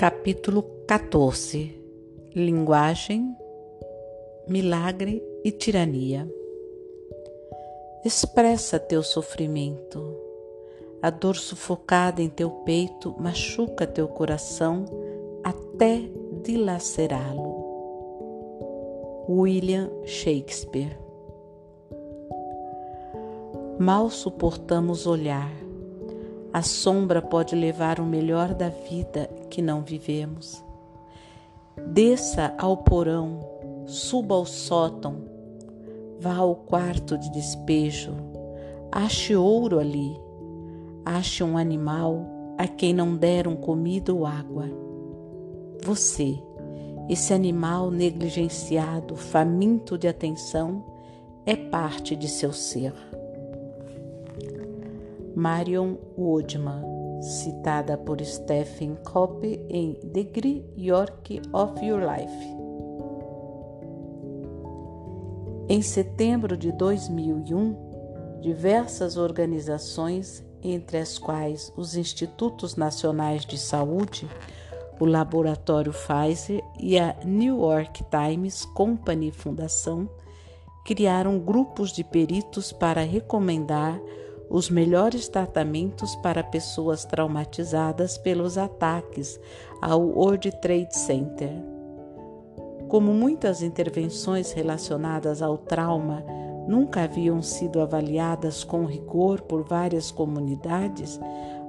Capítulo 14 Linguagem, Milagre e Tirania. Expressa teu sofrimento. A dor sufocada em teu peito machuca teu coração até dilacerá-lo. William Shakespeare. Mal suportamos olhar a sombra pode levar o melhor da vida que não vivemos. Desça ao porão, suba ao sótão, vá ao quarto de despejo, ache ouro ali, ache um animal a quem não deram comida ou água. Você, esse animal negligenciado, faminto de atenção, é parte de seu ser. Marion Woodman, citada por Stephen Copy em Degree York of Your Life. Em setembro de 2001, diversas organizações, entre as quais os Institutos Nacionais de Saúde, o Laboratório Pfizer e a New York Times Company Fundação, criaram grupos de peritos para recomendar os melhores tratamentos para pessoas traumatizadas pelos ataques ao World Trade Center. Como muitas intervenções relacionadas ao trauma nunca haviam sido avaliadas com rigor por várias comunidades,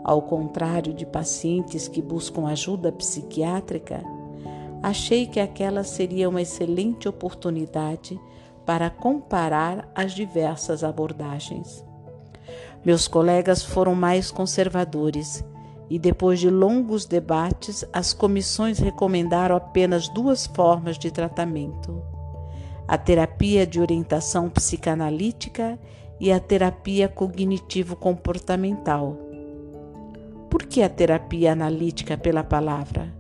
ao contrário de pacientes que buscam ajuda psiquiátrica, achei que aquela seria uma excelente oportunidade para comparar as diversas abordagens. Meus colegas foram mais conservadores e, depois de longos debates, as comissões recomendaram apenas duas formas de tratamento: a terapia de orientação psicanalítica e a terapia cognitivo-comportamental. Por que a terapia analítica pela palavra?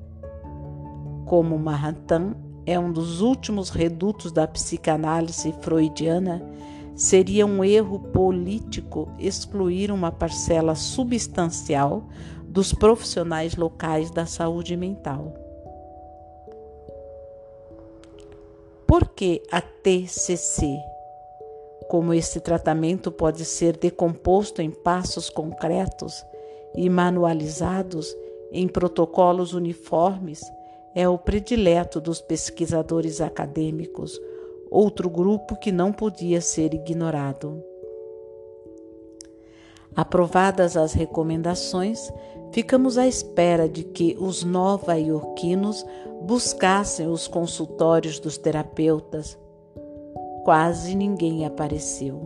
Como Manhattan é um dos últimos redutos da psicanálise freudiana, Seria um erro político excluir uma parcela substancial dos profissionais locais da saúde mental. Por que a TCC? Como esse tratamento pode ser decomposto em passos concretos e manualizados em protocolos uniformes, é o predileto dos pesquisadores acadêmicos outro grupo que não podia ser ignorado. Aprovadas as recomendações, ficamos à espera de que os nova-iorquinos buscassem os consultórios dos terapeutas. Quase ninguém apareceu.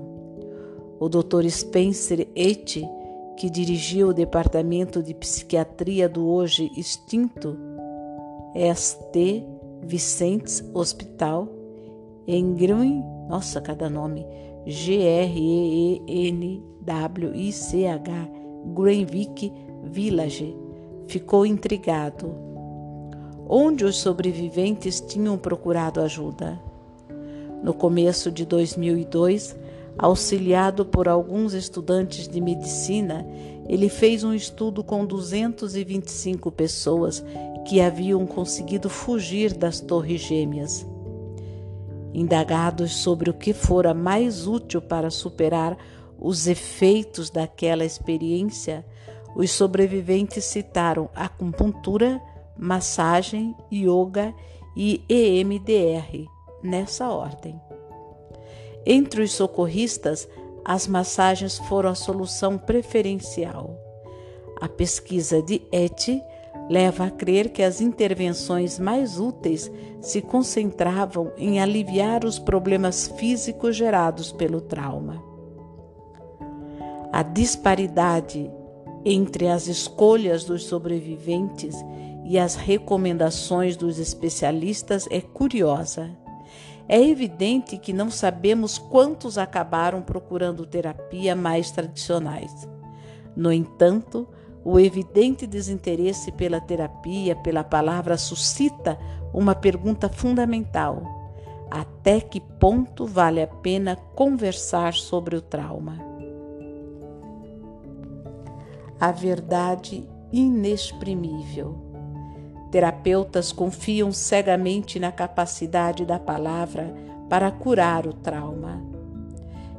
O Dr. Spencer Etty, que dirigiu o departamento de psiquiatria do hoje extinto St. Vicentes Hospital, em Green, nossa, cada nome, G-R-E-E-N-W-I-C-H, Greenwich Village, ficou intrigado. Onde os sobreviventes tinham procurado ajuda? No começo de 2002, auxiliado por alguns estudantes de medicina, ele fez um estudo com 225 pessoas que haviam conseguido fugir das Torres Gêmeas. Indagados sobre o que fora mais útil para superar os efeitos daquela experiência, os sobreviventes citaram acupuntura, massagem, yoga e EMDR, nessa ordem. Entre os socorristas, as massagens foram a solução preferencial. A pesquisa de Etty leva a crer que as intervenções mais úteis se concentravam em aliviar os problemas físicos gerados pelo trauma. A disparidade entre as escolhas dos sobreviventes e as recomendações dos especialistas é curiosa. É evidente que não sabemos quantos acabaram procurando terapia mais tradicionais. No entanto, o evidente desinteresse pela terapia, pela palavra, suscita uma pergunta fundamental: até que ponto vale a pena conversar sobre o trauma? A verdade inexprimível. Terapeutas confiam cegamente na capacidade da palavra para curar o trauma.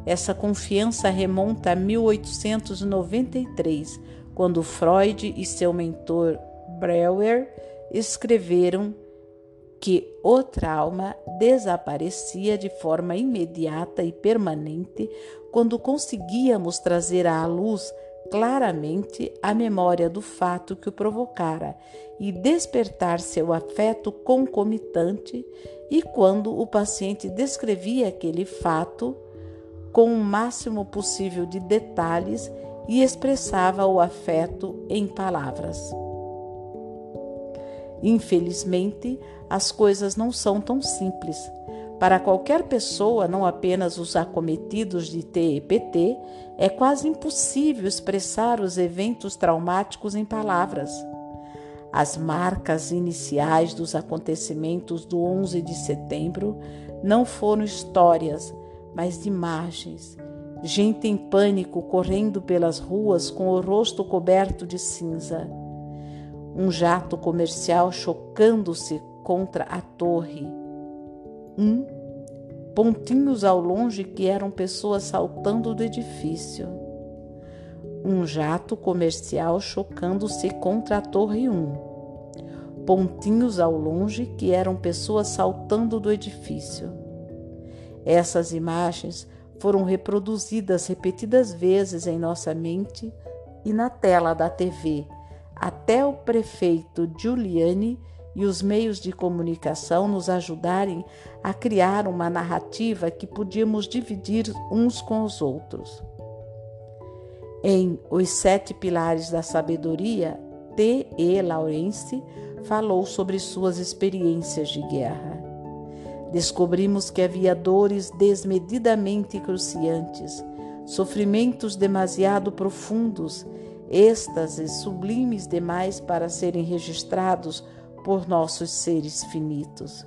Essa confiança remonta a 1893, quando Freud e seu mentor Breuer escreveram que o trauma desaparecia de forma imediata e permanente quando conseguíamos trazer à luz claramente a memória do fato que o provocara e despertar seu afeto concomitante, e quando o paciente descrevia aquele fato com o máximo possível de detalhes e expressava o afeto em palavras. Infelizmente, as coisas não são tão simples. Para qualquer pessoa, não apenas os acometidos de TEPT, é quase impossível expressar os eventos traumáticos em palavras. As marcas iniciais dos acontecimentos do 11 de setembro não foram histórias, mas imagens. Gente em pânico correndo pelas ruas com o rosto coberto de cinza. Um jato comercial chocando-se contra a torre. Um, pontinhos ao longe que eram pessoas saltando do edifício. Um jato comercial chocando-se contra a torre 1. Pontinhos ao longe que eram pessoas saltando do edifício. Essas imagens foram reproduzidas repetidas vezes em nossa mente e na tela da TV, até o prefeito Giuliani e os meios de comunicação nos ajudarem a criar uma narrativa que podíamos dividir uns com os outros. Em Os Sete Pilares da Sabedoria, T. E. Lawrence falou sobre suas experiências de guerra. Descobrimos que havia dores desmedidamente cruciantes, sofrimentos demasiado profundos, êxtases sublimes demais para serem registrados por nossos seres finitos.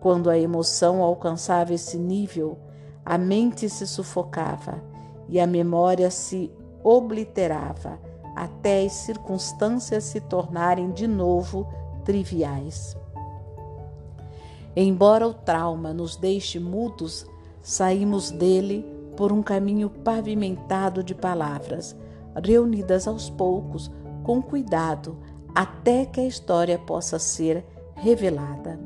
Quando a emoção alcançava esse nível, a mente se sufocava e a memória se obliterava até as circunstâncias se tornarem de novo triviais. Embora o trauma nos deixe mudos, saímos dele por um caminho pavimentado de palavras, reunidas aos poucos, com cuidado, até que a história possa ser revelada.